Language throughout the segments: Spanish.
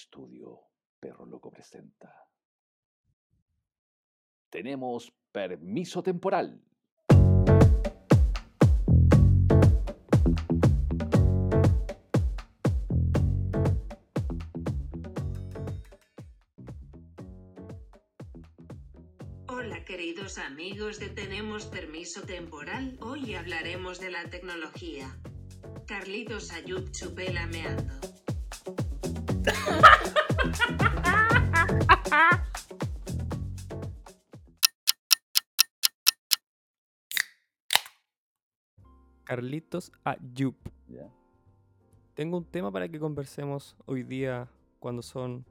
estudio Perro Loco presenta. Tenemos permiso temporal. Hola queridos amigos de Tenemos Permiso Temporal, hoy hablaremos de la tecnología. Carlitos Ayub Chupela. Carlitos Ayub. ¿ya? Tengo un tema para que conversemos hoy día cuando son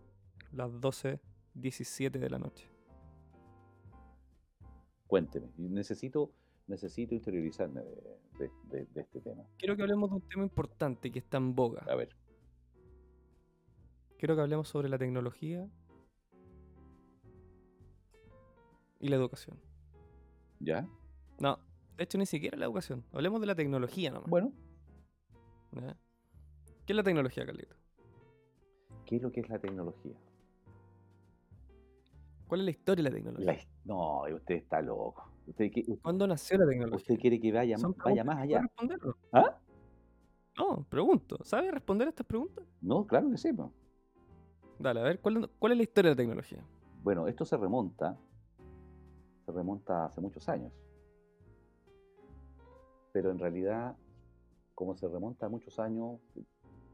las 12.17 de la noche. Cuénteme. Necesito, necesito interiorizarme de, de- de- de este tema. Quiero que hablemos de un tema importante que está en boga. A ver, Quiero que hablemos sobre la tecnología y la educación. ¿ya? No, de hecho ni siquiera la educación. Hablemos de la tecnología nomás. Bueno. ¿Qué es la tecnología, Carlito? ¿qué es lo que es la tecnología? ¿Cuál es la historia de la tecnología? La no, usted está loco. Usted, usted- ¿Cuándo nació la tecnología? usted quiere que vaya, vaya más allá. ¿Ah? No, pregunto. ¿Sabes responder a estas preguntas? No, claro que sí. Dale, a ver, ¿cuál, cuál es la historia de la tecnología? Bueno, esto se remonta, se remonta hace muchos años. Pero en realidad, como se remonta a muchos años,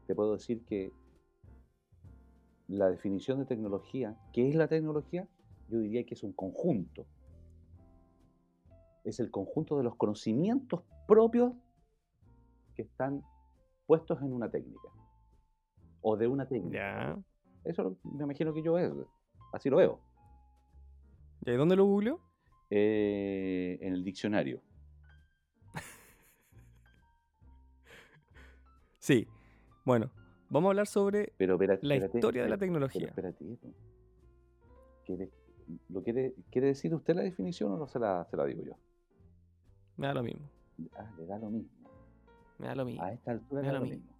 te puedo decir que la definición de tecnología, ¿qué es la tecnología? Yo diría que es un conjunto. Es el conjunto de los conocimientos propios que están puestos en una técnica. O de una técnica. Ya. Eso me imagino que yo es. Así lo veo. ¿Y ahí dónde lo googleó? Eh, en el diccionario. Sí. Bueno, vamos a hablar sobre Pero espérate, la espérate, historia de la tecnología. Pero espérate. po. ¿Quiere, lo quiere, ¿Quiere decir usted la definición o no se la, se la digo yo? Me da lo mismo. Ah, le da lo mismo. Me da lo mismo. A esta altura Me le da da lo lo mismo. mismo.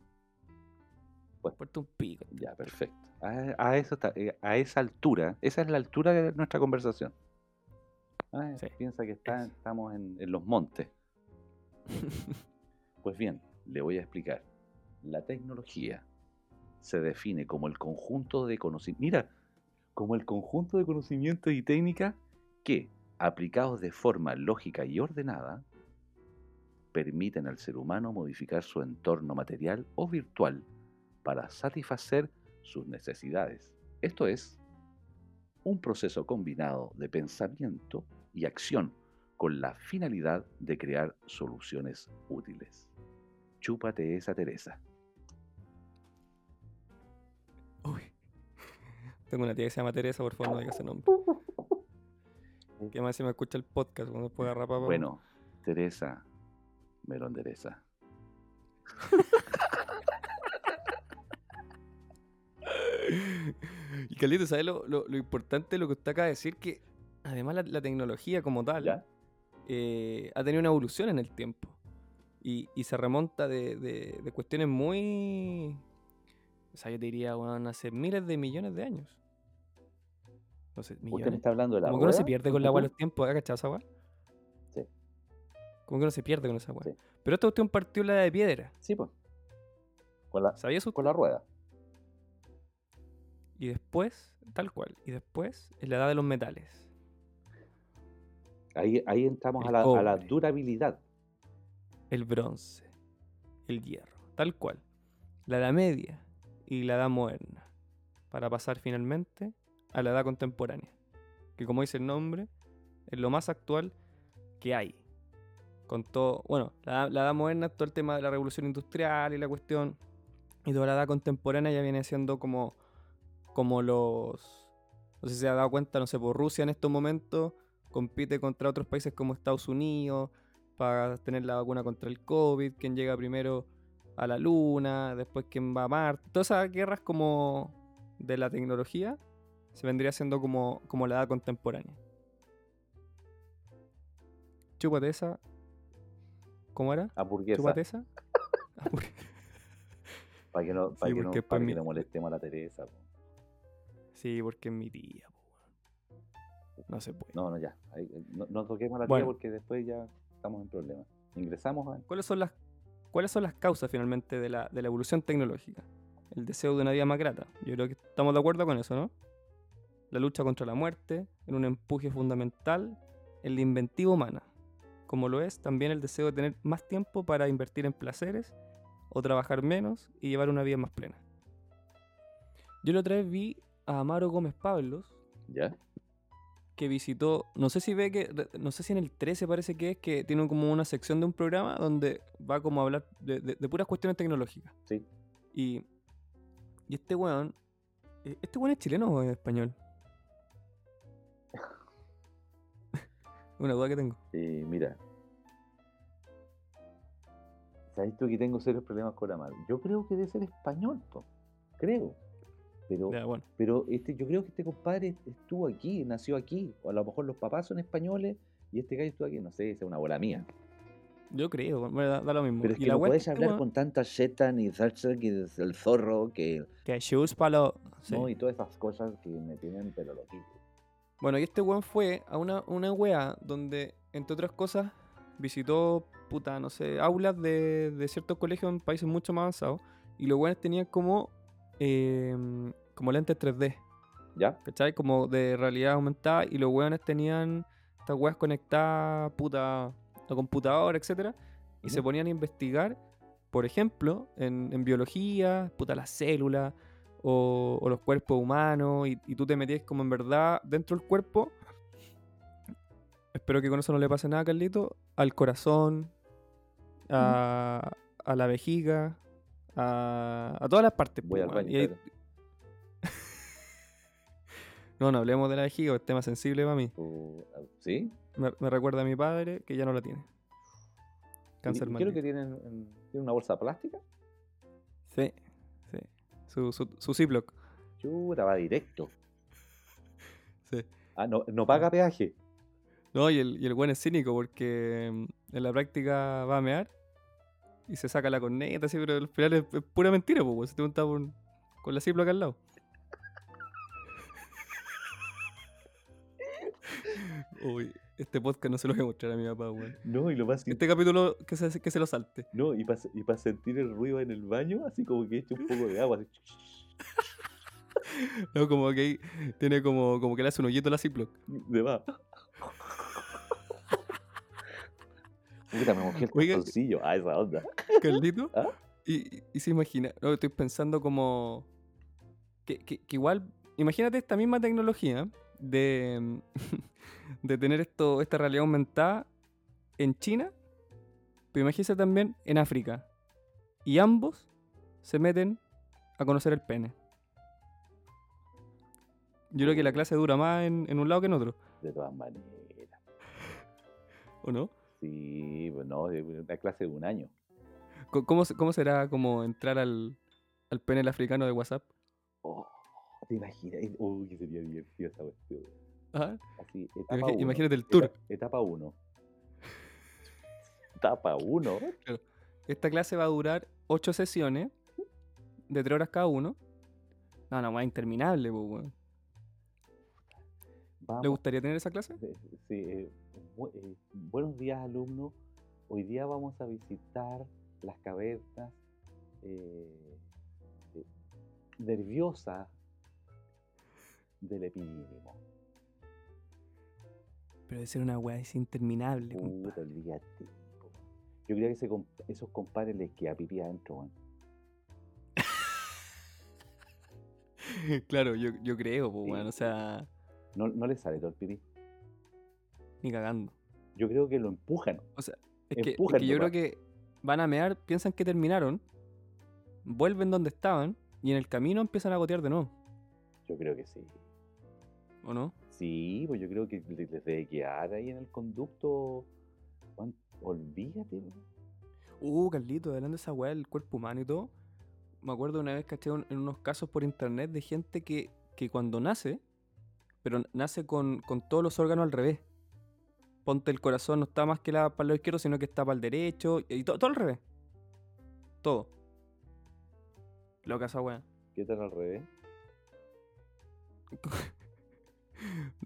Puerto un pico. Ya, perfecto. A, a esa, ta- eh, a esa altura, esa es la altura de nuestra conversación. Ah, Sí. Piensa que está- Eso. estamos en, en los montes. Pues bien, le voy a explicar. La tecnología se define como el conjunto de conocimientos. Mira, como el conjunto de conocimientos y técnicas que, aplicados de forma lógica y ordenada, permiten al ser humano modificar su entorno material o virtual para satisfacer sus necesidades. Esto es un proceso combinado de pensamiento y acción con la finalidad de crear soluciones útiles. Chúpate esa Teresa. Tengo una tía que se llama Teresa, por favor no diga ese nombre. Que más si me escucha el podcast cuando pueda rapar. Bueno, Teresa, me lo endereza. Y Carlito, ¿sabes lo, lo- lo importante de lo que usted acaba de decir? Que además la, la tecnología como tal eh, ha tenido una evolución en el tiempo. Y, y se remonta de, de- de cuestiones muy... O sea, yo te diría, bueno, hace miles de millones de años. Entonces, ¿Usted me está hablando de la Como que uno se pierde con ¿Un la agua los tiempos, ¿has cachado esa agua? Sí. Como que uno se pierde con esa agua. Sí. Pero esta cuestión partió en la de piedra. Sí, pues. Con la, ¿Sabías usted? con la rueda. Y después, tal cual. Y después, en la edad de los metales. Ahí, ahí entramos a la, a la cobre. durabilidad. El bronce. El hierro. Tal cual. La edad media y la edad moderna. Para pasar finalmente a la edad contemporánea. Que como dice el nombre, es lo más actual que hay. Con todo, bueno, la, la edad moderna, todo el tema de la revolución industrial y la cuestión. Y toda la edad contemporánea ya viene siendo como, como los... No sé si se ha dado cuenta, no sé, por Rusia en estos momentos compite contra otros países como Estados Unidos para tener la vacuna contra el COVID, quién llega primero a la Luna, después quién va a Marte. Todas esas guerras como de la tecnología se vendría siendo como, como la edad contemporánea. Chúpate esa. ¿Cómo era? Hamburguesa. Chúpate esa. Para que no, para Sí, que no, para que mí- no molestemos a la Teresa. po. Sí, porque es mi tía, po. No se puede. No, no, ya. eh, no, no toquemos a la tía Bueno. porque después ya estamos en problemas. Ingresamos a... ¿Cuáles son las, cuáles son las causas finalmente de la, de la evolución tecnológica? El deseo de una vida más grata. Yo creo que estamos de acuerdo con eso, ¿no? La lucha contra la muerte, en un empuje fundamental en la inventiva humana, como lo es también el deseo de tener más tiempo para invertir en placeres o trabajar menos y llevar una vida más plena. Yo la otra vez vi a Amaro Gómez Pablos, ¿Ya? Que visitó, no sé si ve que, no sé si en el 13 parece que es, que tiene como una sección de un programa donde va como a hablar de, de- de puras cuestiones tecnológicas. Sí. Y, y este weón, eh, ¿este weón es chileno o es español? Una duda que tengo. Eh, mira. ¿Sabes tú que tengo serios problemas con la madre? Yo creo que debe ser español, po. creo. Pero, Ya, bueno, pero este, yo creo que este compadre estuvo aquí, nació aquí. O a lo mejor los papás son españoles y este gallo estuvo aquí. No sé, es una bola mía. yo creo, bueno, da, da lo mismo. Pero es Y que la no puedes hablar con tanta sheta ni salsa que es el zorro que, Que chuspa lo- sí. ¿no? y todas esas cosas que me tienen pero loquito. Bueno, y este weón fue a una, una weá donde, entre otras cosas, visitó, puta, no sé, aulas de, de ciertos colegios en países mucho más avanzados. Y los weones tenían como, em, como lentes 3D, ¿Ya? ¿cachai? Como de realidad aumentada. Y los weones tenían estas weas conectadas, puta, a computadora, etcétera Y se ponían a investigar, por ejemplo, en, en biología, puta, las células o, o los cuerpos humanos, y, y tú te metías como en verdad dentro del cuerpo. Espero que con eso no le pase nada, Carlito. Al corazón, a, a la vejiga, a, a todas las partes. Voy al baño. Y ahí- espérate. no, no hablemos de la vejiga, es tema sensible para mí. O- ¿Sí? Me, me recuerda a mi padre que ya no la tiene. Cáncer ¿Y- y ¿Qué es lo maldito. que tienen? en- ¿Tiene una bolsa plástica? Sí, sí. Su, su, su Ziploc. Chuta, va directo. Sí. Ah, no, no paga peaje. No, y el, y el buen es cínico porque en la práctica va a mear y se saca la corneta, así, pero al final es, es pura mentira, pues, se te unta por- con la Ziploc al lado. Uy, este podcast no se lo voy a mostrar a mi papá, weón. No, y lo más Este capítulo que se, que se lo salte. No, y para y pa sentir el ruido en el baño, así como que echa un poco de agua. así. No, como que ahí tiene como, como que le hace un hoyito a la Ziploc. De va. Puta, me mojé el calzoncillo. Ah, esa onda. Carlito. ¿Ah? Y, y se imagina, no, estoy pensando como que, que- que igual, imagínate esta misma tecnología de, de tener esto, esta realidad aumentada en China, pero imagínese también en África. Y ambos se meten a conocer el pene. Yo creo que la clase dura más en, en un lado que en otro, De todas maneras. ¿o no? Sí, pues no, una clase de un año. ¿Cómo, cómo será como entrar al, al pene el africano de WhatsApp? Oh, ¿Te imaginas? Uy, que sería divertido esa cuestión. Ajá. Así, etapa uno. imagínate el tour. Eta- Etapa 1. Etapa 1. Esta clase va a durar 8 sesiones de 3 horas cada uno. No, no, más interminable, po, weón. ¿Le Vamos. gustaría tener esa clase? Sí, eh, bu- eh, buenos días, alumnos. Hoy día vamos a visitar las cavernas eh, eh, nerviosas del epidídimo. Pero debe ser una weá es interminable. Puta, olvídate. Yo creo que ese comp- esos compadres les queda pipí adentro, weón. claro, yo, yo creo, Sí. weón. O sea, No, no les sale todo el pipí. ni cagando. Yo creo que lo empujan. O sea, es que, es Empujan que yo creo que van a mear, piensan que terminaron, vuelven donde estaban y en el camino empiezan a gotear de nuevo, Yo creo que sí. ¿o no? Sí, pues yo creo que le- les debe quedar ahí en el conducto. Juan, olvídate. Uh, Carlito, hablando de esa weá del cuerpo humano y todo. Me acuerdo una vez caché un- en unos casos por internet de gente que, que cuando nace, pero nace con, con todos los órganos al revés. Ponte el corazón, no está más que la, para el lado izquierdo, sino que está para el derecho. Y to- todo al revés. Todo. Loca esa weá. ¿Qué tal al revés?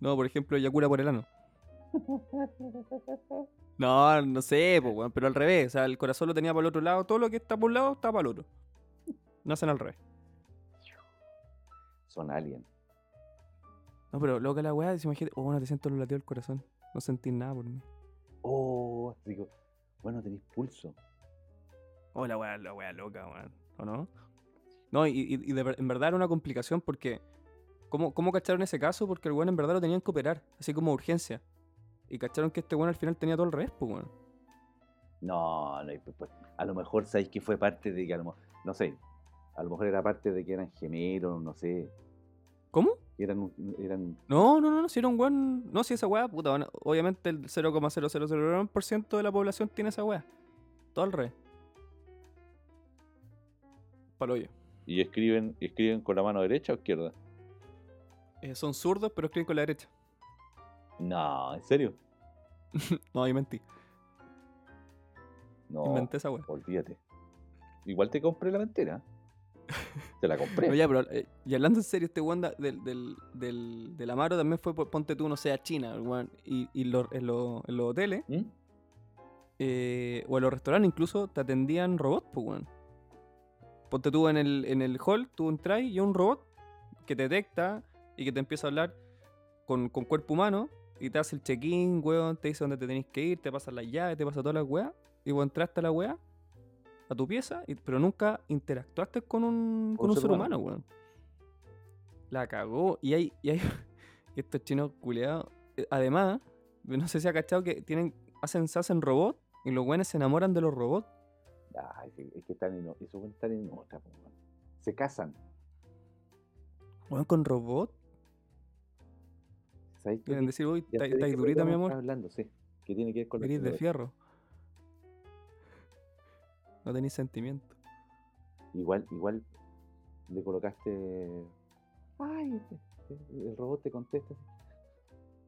No, por ejemplo, ella cura por el ano. No, no sé, pues, weón, pero al revés. O sea, el corazón lo tenía para el otro lado. Todo lo que está por un lado está para el otro. Nacen al revés. Son aliens. No, pero loca la weá, si imagínate, oh, no te siento los latidos del corazón. No sentís nada por mí. Oh, digo, bueno, tenéis pulso. Oh, la weá, la weá loca, weón. ¿O no? No, y, y- y de ver- en verdad era una complicación porque. ¿Cómo, ¿Cómo cacharon ese caso? Porque el weón en verdad lo tenían que operar, así como urgencia. Y cacharon que este weón al final tenía todo el pues weón. No, no, pues, pues, a lo mejor sabéis que fue parte de que a lo no sé, a lo mejor era parte de que eran gemelos, no sé, ¿Cómo? Eran, eran, No, no, no, no, si era un weón. No, si esa weá, puta, bueno, obviamente el 0,0001% de la población tiene esa weá. Todo al revés. Palo hoyo. y escriben, escriben con la mano derecha o izquierda. Eh, son zurdos, pero escriben con la derecha. No, ¿en serio? No, ahí mentí. No, Inventé esa weá. olvídate. Igual te compré la mentira. Te la compré. No, ya, pero, eh, y hablando en serio, este weón del, del, del, del Amaro también fue, por- ponte tú, no sé, a China, weón, y, y lo- en, lo- en los hoteles, ¿Mm? eh, o en los restaurantes incluso, te atendían robots, pues, weón. Ponte tú en el, en el hall, tú entras y hay un robot que te detecta y que te empieza a hablar con, con cuerpo humano y te hace el check-in, weón, te dice dónde te tenés que ir, te pasa las llaves, te pasa todas las weas, y vos entraste a la wea, a tu pieza, y- pero nunca interactuaste con un, con un ser humano, weón. La cagó. Y hay, y hay estos chinos culiados. eh, Además, no sé si ha cachado que tienen, hacen, se hacen robots y los weones se enamoran de los robots. Ay, sí, es que están en, esos están en otra, weón. Se casan. Weón con robots. ¿Sabéis qué? Quieren decir, uy, estáis durita, mi amor. hablando, sí. Que tiene que ver con Venís de fierro. No tenéis sentimiento. Igual, igual le colocaste. Ay, el el robot te contesta. así,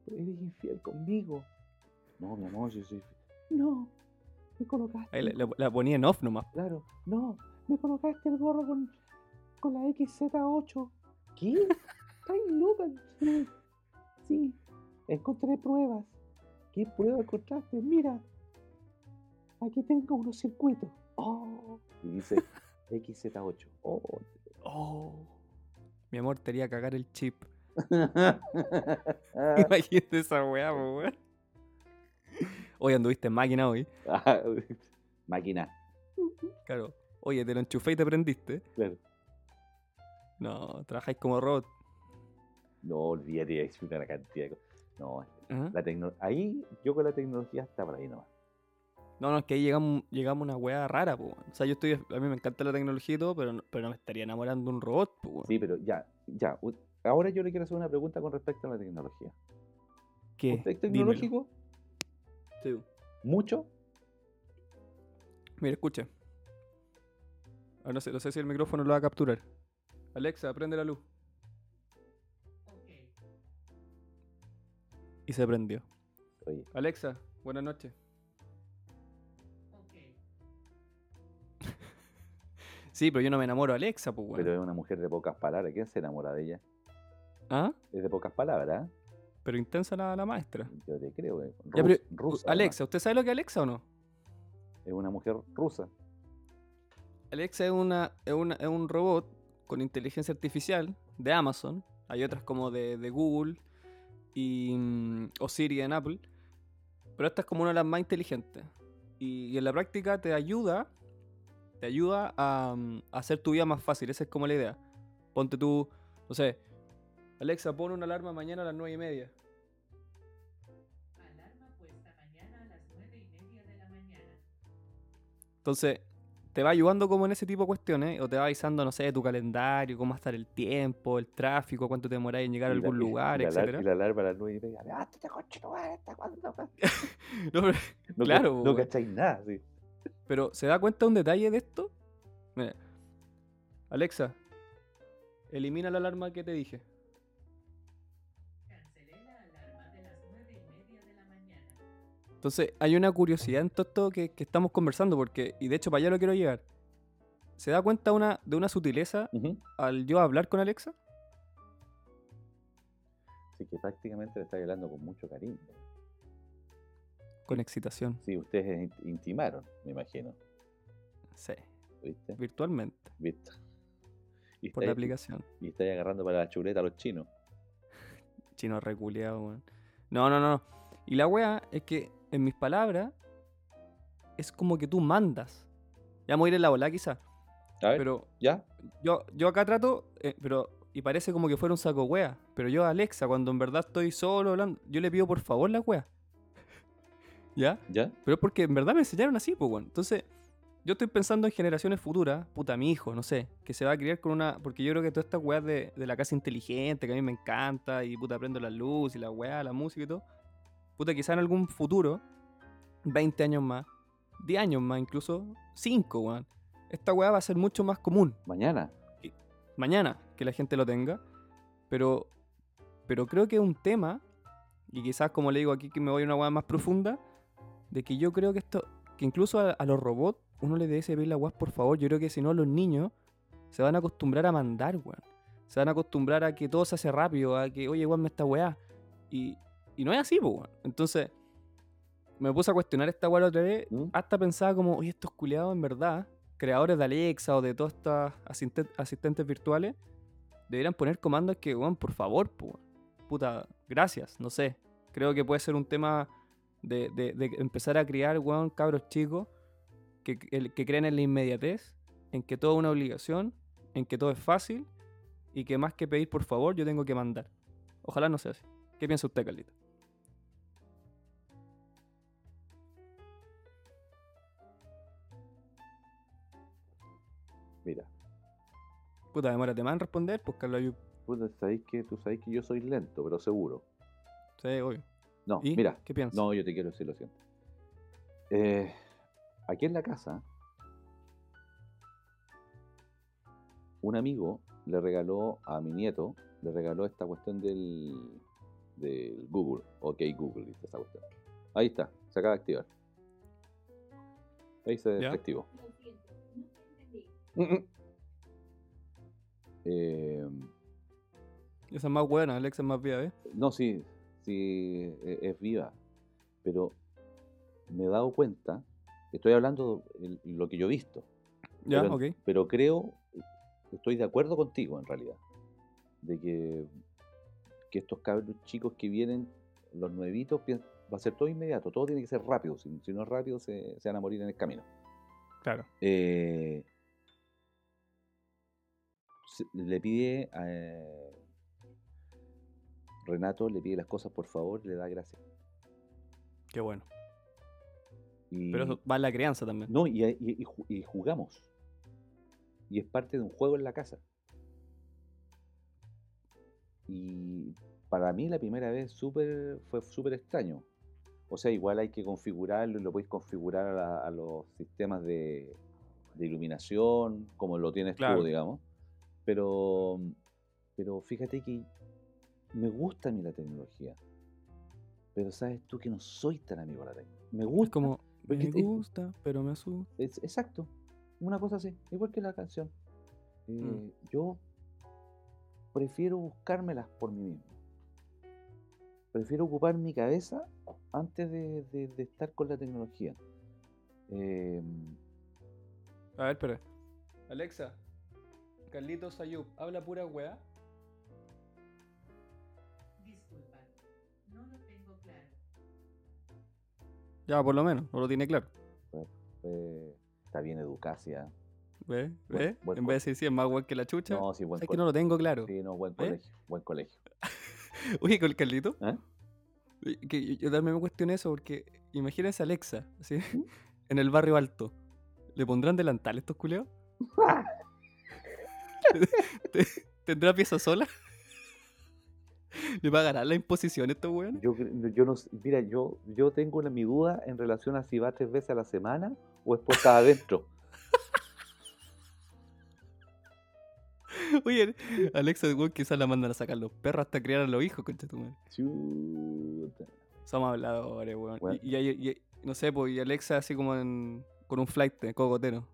"Pero Eres infiel conmigo. No, mi amor, yo soy. No, me colocaste. Ahí la, ponía en off nomás. Claro, no, me colocaste el gorro con, con la XZ8. ¿Qué? Estás loca. Sí, sí, encontré pruebas. ¿Qué pruebas encontraste? Mira, aquí tengo unos circuitos. Oh, y dice XZ8. Oh, Oh. Mi amor, te haría cagar el chip. Ah. Imagínate esa weá, weón. Hoy anduviste en máquina hoy. Máquina, Claro. Oye, te lo enchufé y te prendiste. claro. No, trabajáis como robot. No, olvídate, hay una cantidad de cosas. No, Ajá. la tecno ahí yo con la tecnología está por ahí nomás. No, no, es que ahí llegamos, llegamos a una weá rara, po. weón. O sea, yo estoy. A mí me encanta la tecnología y todo, pero no, pero no me estaría enamorando de un robot, po. weón. Sí, pero ya, ya. Ahora yo le quiero hacer una pregunta con respecto a la tecnología. ¿Qué? ¿Usted es Dímelo. tecnológico? Sí. ¿Mucho? Mira, escucha. Ah, no, sé, no sé si el micrófono lo va a capturar. Alexa, prende la luz. Y se prendió. Oye, Alexa, buenas noches. Sí, pero yo no me enamoro de Alexa, pues, weón. pero es una mujer de pocas palabras. ¿Quién se enamora de ella? ¿Ah? Es de pocas palabras, ¿eh? Pero intensa la, la maestra. Yo te creo. eh, Ya, rus- pero, rusa. Alexa, ¿usted sabe lo que es Alexa o no? Es una mujer rusa. Alexa es, una, es, una- es un robot con inteligencia artificial de Amazon. Hay otras como de, de Google y, mm, o Siri en Apple. Pero esta es como una de las más inteligentes. Y, y en la práctica te ayuda, te ayuda a, mm, a hacer tu vida más fácil. Esa es como la idea. Ponte tú, no sé, Alexa, pon una alarma mañana a las 9 y media. Alarma puesta mañana a las nueve y media de la mañana. Entonces, te va ayudando como en ese tipo de cuestiones, o te va avisando, no sé, de tu calendario, cómo va a estar el tiempo, el tráfico, cuánto te demoráis en llegar a Y la- algún y- lugar, y la, etcétera. Y la alarma a las nueve y media. ¡Levántate, coche, no ¿Hasta cuándo? No, pero, No, Claro, No, weón. cacháis nada, sí. Pero, ¿se da cuenta un detalle de esto? Mira. Alexa, elimina la alarma que te dije. Cancelé la alarma de las nueve y media de la mañana. Entonces, hay una curiosidad en todo esto que, que estamos conversando, porque, y de hecho, para allá lo quiero llegar. ¿Se da cuenta una, de una sutileza Ujú. al yo hablar con Alexa? que prácticamente le está hablando con mucho cariño. Con excitación. Sí, ustedes in- intimaron, me imagino. Sí. ¿Viste? Virtualmente. ¿Viste? Y Por la aplicación. Y estáis agarrando para la chuleta a los chinos. Chino reculeado, weón. No, no, no. Y la weá es que, en mis palabras, es como que tú mandas. Ya me voy a ir en la bola quizás. A ver, Pero ¿ya? yo, yo acá trato, eh, pero y parece como que fuera un saco wea. Pero yo a Alexa, cuando en verdad estoy solo hablando, yo le pido por favor la wea. ¿Ya? ¿Ya? Pero porque en verdad me enseñaron así, pues, weón. Entonces, yo estoy pensando en generaciones futuras, puta, mi hijo, no sé, que se va a criar con una. Porque yo creo que todas estas weas de, de la casa inteligente, que a mí me encanta, y puta, prendo la luz y la wea, la música y todo. Puta, quizá en algún futuro, 20 años más, 10 años más incluso, 5, weón. Esta wea va a ser mucho más común Mañana. mañana que la gente lo tenga. Pero, pero creo que es un tema, y quizás como le digo aquí que me voy a una hueá más profunda, de que yo creo que esto, que incluso a, a los robots uno les debe pedir la weá por favor. Yo creo que si no los niños se van a acostumbrar a mandar, weón. Se van a acostumbrar a que todo se hace rápido, a que, oye, weón, me esta weá. Y, y no es así, weón. Entonces, me puse a cuestionar esta weá la otra vez, ¿Mm? hasta pensaba como, oye, estos culiados en verdad, creadores de Alexa o de todas estas asisten- asistentes virtuales, deberían poner comandos que, weón, por favor, weón. puta, gracias, no sé. Creo que puede ser un tema de, de- de empezar a criar, weón, cabros chicos que, el- que creen en la inmediatez, en que todo es una obligación, en que todo es fácil y que más que pedir por favor, yo tengo que mandar. Ojalá no sea así. ¿Qué piensa usted, Carlito? Mira, Puta, demórate más en responder, pues Carlos Ayub. puta, sabéis que tú sabéis que yo soy lento, pero seguro. Sí, obvio. No, ¿Y? mira, ¿Qué piensas? no, yo te quiero decir lo siento. Eh, aquí en la casa, un amigo le regaló a mi nieto, le regaló esta cuestión del, del Google. Ok, Google, dice esa cuestión. Ahí está, se acaba de activar. Ahí se desactivó. Mm, mm. Eh, Esa es más buena, Alexa es más viva, ¿eh? No, sí, sí, e- es viva. Pero me he dado cuenta, estoy hablando de lo que yo he visto, Ya, pero, ok. pero creo, estoy de acuerdo contigo en realidad, de que, que estos cabros chicos que vienen, los nuevitos, va a ser todo inmediato, todo tiene que ser rápido, si, si no es rápido se, se van a morir en el camino. Claro. Eh, le pide a Renato, le pide las cosas por favor, le da gracias. Qué bueno. Y, Pero eso va en la crianza también. no, y, y- y ju- y jugamos. Y es parte de un juego en la casa. Y para mí la primera vez súper fue súper extraño. O sea, igual hay que configurarlo y lo podéis configurar a, la- a los sistemas de, de iluminación, como lo tienes Claro. tú, digamos. Pero, pero fíjate que me gusta a mí la tecnología. Pero sabes tú que no soy tan amigo de la tecnología. Me Es gusta. como, porque me es- gusta, pero me asusta. Es, exacto, una cosa así, igual que la canción. Eh, Mm. Yo prefiero buscármelas por mí mismo. Prefiero ocupar mi cabeza antes de, de- de estar con la tecnología. Eh, A ver, espera. Alexa, Carlitos Ayub, habla pura weá. Ya, por lo menos, no lo tiene claro. eh, está bien educacia. ¿Ves? buen En vez de decir si es más weá que la chucha. No, sí, buen sabes que no lo tengo claro. Sí, no, buen ¿Eh? colegio. Buen colegio. Oye, con el Carlito. ¿Eh? Que yo, yo también me cuestioné eso porque imagínense a Alexa, ¿sí? ¿Mm? en el barrio alto. ¿Le pondrán delantal estos culeos? ¿Tendrá pieza sola? ¿Le pagarán la imposición a estos weones? Yo, yo no mira, yo, yo tengo una, mi duda en relación a si va tres veces a la semana o es puesta adentro. Oye, Alexa, weón, quizás la mandan a sacar los perros hasta criar a los hijos, concha tu madre. Chuta. Somos habladores, weón. Bueno. Y, y no sé, pues, y Alexa así como en, con un flight de cogotero.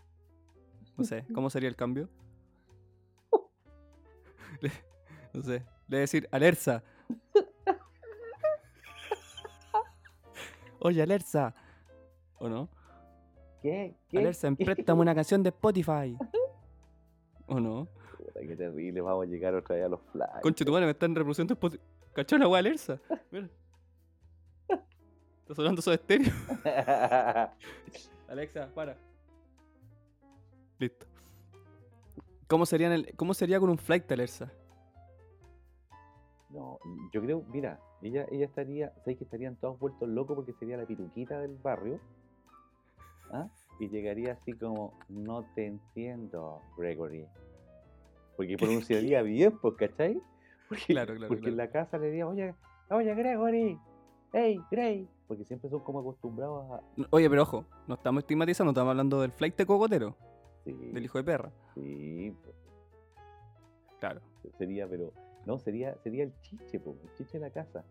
No sé, ¿cómo sería el cambio? Le- no sé, le voy a decir, Alerza, Oye, Alerza. ¿O no? ¿Qué? ¿Qué? Alerza, préstame una canción de Spotify. ¿O no? Puta, qué terrible, vamos a llegar otra vez a los flags. Conche tu madre, me están reproduciendo Spotify. ¿Cachó la weá Alerza? Mira. Está sonando su estéreo. Alexa, para. Listo. ¿Cómo sería, en el- ¿Cómo sería con un flight, Alerza? No, yo creo, mira, ella, ella estaría, ¿sabes que estarían todos vueltos locos porque sería la pituquita del barrio? ¿Ah? Y llegaría así como, no te entiendo, Gregory. Porque pronunciaría bien, pues, ¿cachai? Porque, Claro, claro, porque en la casa le diría, oye, oye, Gregory, hey, Grey. Porque siempre son como acostumbrados a... Oye, pero ojo, no estamos estigmatizando, estamos hablando del flight de cogotero, Sí, del hijo de perra. sí, pues, Claro. sería, pero... No, sería, sería el chiche, pues, el chiche de la casa.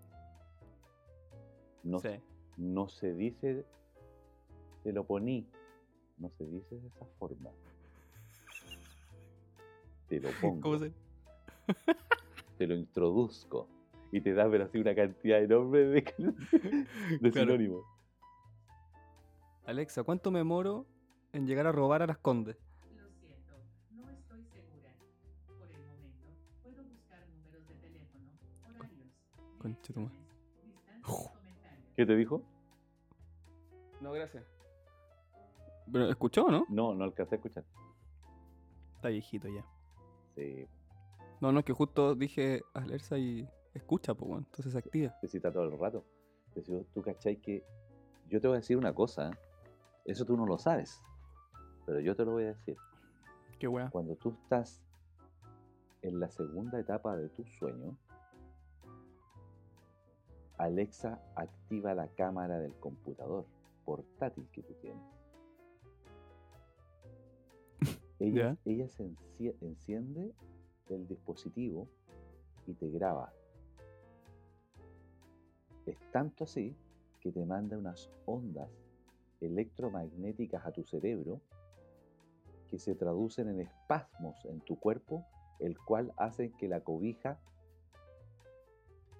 No, sí. no se dice te lo poní, no se dice de esa forma. Te lo pongo, ¿Cómo se...? te lo introduzco y te da pero así una cantidad enorme de, de Claro. sinónimos. Alexa, ¿cuánto me moro en llegar a robar a las condes? Tu madre. ¿Qué te dijo? No, gracias. ¿Pero escuchó o no? No, no alcancé a escuchar. Está viejito ya. Sí, No, no, es que justo dije Alerza y escucha, pues, bueno, entonces se activa. te cita todo el rato. Si tú cachai que yo te voy a decir una cosa, ¿eh? eso tú no lo sabes, pero yo te lo voy a decir. Qué weá. Cuando tú estás en la segunda etapa de tu sueño, Alexa activa la cámara del computador portátil que tú tienes. Ella, ella se encie- enciende el dispositivo y te graba. Es tanto así que te manda unas ondas electromagnéticas a tu cerebro que se traducen en espasmos en tu cuerpo, el cual hacen que la cobija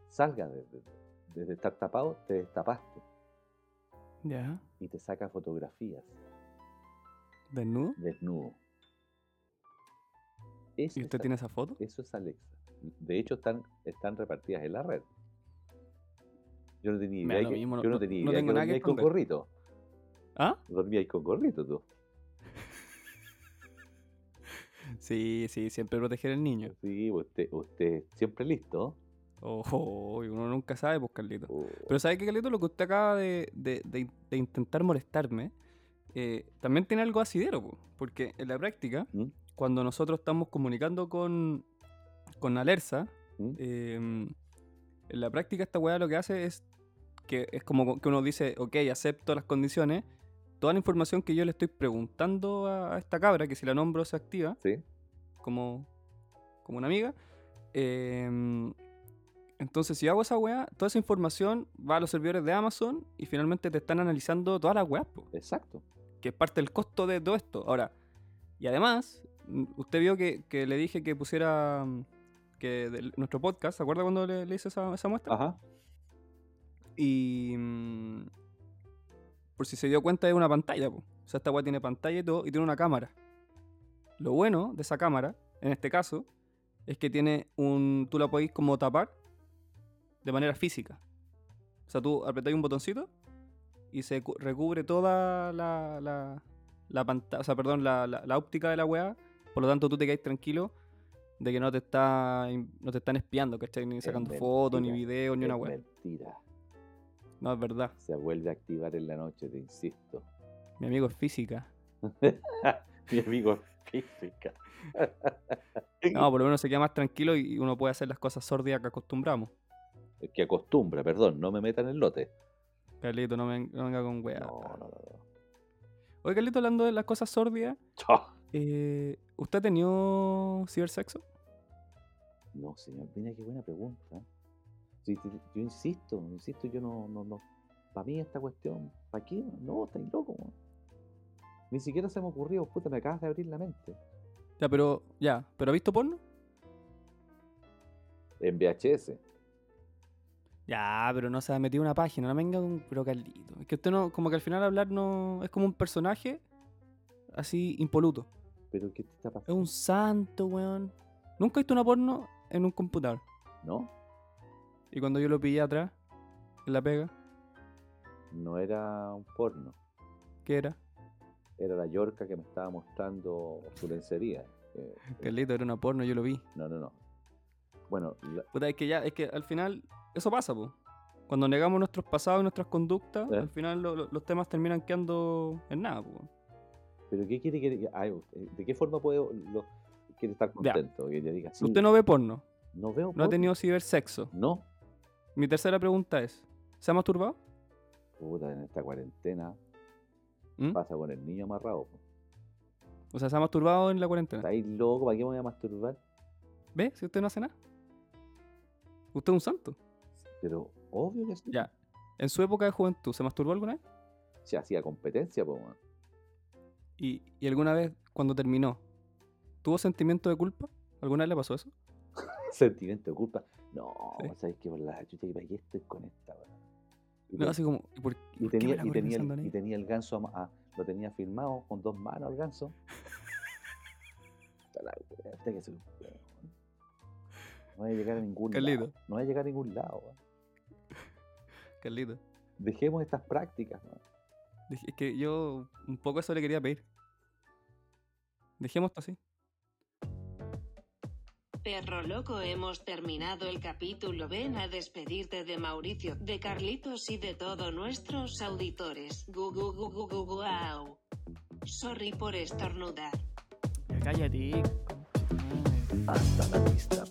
salga desde, desde estar tapado, te destapaste Ya. y te saca fotografías ¿Desnudo? desnudo. Eso ¿Y usted es, tiene esa foto? eso es Alexa. De hecho, están, están repartidas en la red. Yo no tenía idea, que, mismo, yo no no- tenía no idea tengo que nada que con gorrito. ¿Ah? Dormíais con gorrito tú. Sí, sí, siempre proteger al niño. Sí, usted, usted siempre listo. Ojo, uno nunca sabe, pues, Carlito. Oh, Pero ¿sabe qué, Carlito? Lo que usted acaba de, de- de- de intentar molestarme, eh, también tiene algo asidero, po, porque en la práctica, ¿Mm? cuando nosotros estamos comunicando con, con Alerza, ¿Mm? eh, en la práctica esta weá lo que hace es que es como que uno dice, ok, acepto las condiciones, toda la información que yo le estoy preguntando a, a esta cabra, que si la nombro se activa, Sí, como, como una amiga. em, entonces, si hago esa weá, toda esa información va a los servidores de Amazon y finalmente te están analizando todas las weas, po, exacto. que es parte del costo de todo esto. Ahora, y además, mm, usted vio que, que le dije que pusiera mm, que nuestro podcast, ¿se acuerda cuando le, le hice esa, esa muestra? Ajá. Y mm, por si se dio cuenta es una pantalla, po. o sea, esta weá tiene pantalla y todo, y tiene una cámara. Lo bueno de esa cámara, en este caso, es que tiene un. Tú la podéis como tapar de manera física. O sea, tú apretáis un botoncito y se cu- recubre toda la, la, la pantalla, o sea, perdón, la, la- óptica de la weá. Por lo tanto, tú te quedas tranquilo de que no te está no te están espiando, ¿cachai? Ni sacando fotos, ni videos, ni una es weá. Mentira. No, es verdad. Se vuelve a activar en la noche, te insisto. Mi amigo es física. Mi amigo es física. No, por lo menos se queda más tranquilo y uno puede hacer las cosas sórdidas que acostumbramos. Que acostumbra, perdón, no me metan en el lote. Carlito, no, me, no venga con weá. No, no, no. no. Oye, Carlito, hablando de las cosas sórdidas, Chao. eh, ¿usted ha tenido cibersexo? No, señor, mira qué buena pregunta. Sí, sí, yo insisto, insisto, yo no, no, no. Para mí esta cuestión, ¿para qué? No, estáis loco. weón. Ni siquiera se me ocurrió, puta, me acabas de abrir la mente. Ya, pero, ya, ¿pero ha visto porno? En VHS. Ya, pero no se ha metido una página, no me venga con. Pero Carlito. Es que usted no. Como que al final hablar no. Es como un personaje así impoluto. ¿Pero qué te está Es pasando? un santo, weón. Nunca he visto una porno en un computador. ¿No? Y cuando yo lo pillé atrás, en la pega, No era un porno. ¿qué era? Era la Yorca que me estaba mostrando su lencería. Eh, Carlito, era una porno, yo lo vi. no, no, no. Bueno, la- Puta, es que ya, es que al final, eso pasa, po. Cuando negamos nuestros pasados y nuestras conductas, ¿Eh? al final lo- lo- los temas terminan quedando en nada, po. ¿pero qué quiere que ay, usted- ¿De qué forma puede lo, quiere estar Ya. contento? Que le diga, sí, Usted no ve porno, no veo no ha porno. tenido cibersexo. No. Mi tercera pregunta es, ¿se ha masturbado? Puta, en esta cuarentena ¿Mm? pasa con el niño amarrado. po. O sea, ¿se ha masturbado en la cuarentena? ¿Estáis loco? ¿Para qué me voy a masturbar? ¿Ve? Si usted no hace nada. Usted es un santo. Pero obvio que sí. Ya. En su época de juventud, ¿se masturbó alguna vez? Se hacía competencia, po, man. ¿Y, y alguna vez, cuando terminó, tuvo sentimiento de culpa? ¿Alguna vez le pasó eso? Sentimiento de culpa. No, Sí. ¿sabes qué? Por la chucha, ¿y para qué estoy con esta, No, así como, ¿y por, y por tenía, y, tenía el, y tenía el ganso, ama- ah, lo tenía firmado con dos manos el ganso. Que. No voy a llegar a ningún lado. No voy a llegar a ningún lado, weón. Carlito. Dejemos estas prácticas, Es que yo un poco eso le quería pedir. Dejemos esto así. Perro loco, hemos terminado el capítulo. Ven a despedirte de Mauricio, de Carlitos y de todos nuestros auditores. Gu, gu, gu, gu, gu, guau. Sorry por estornudar. Cállate. Hasta la vista,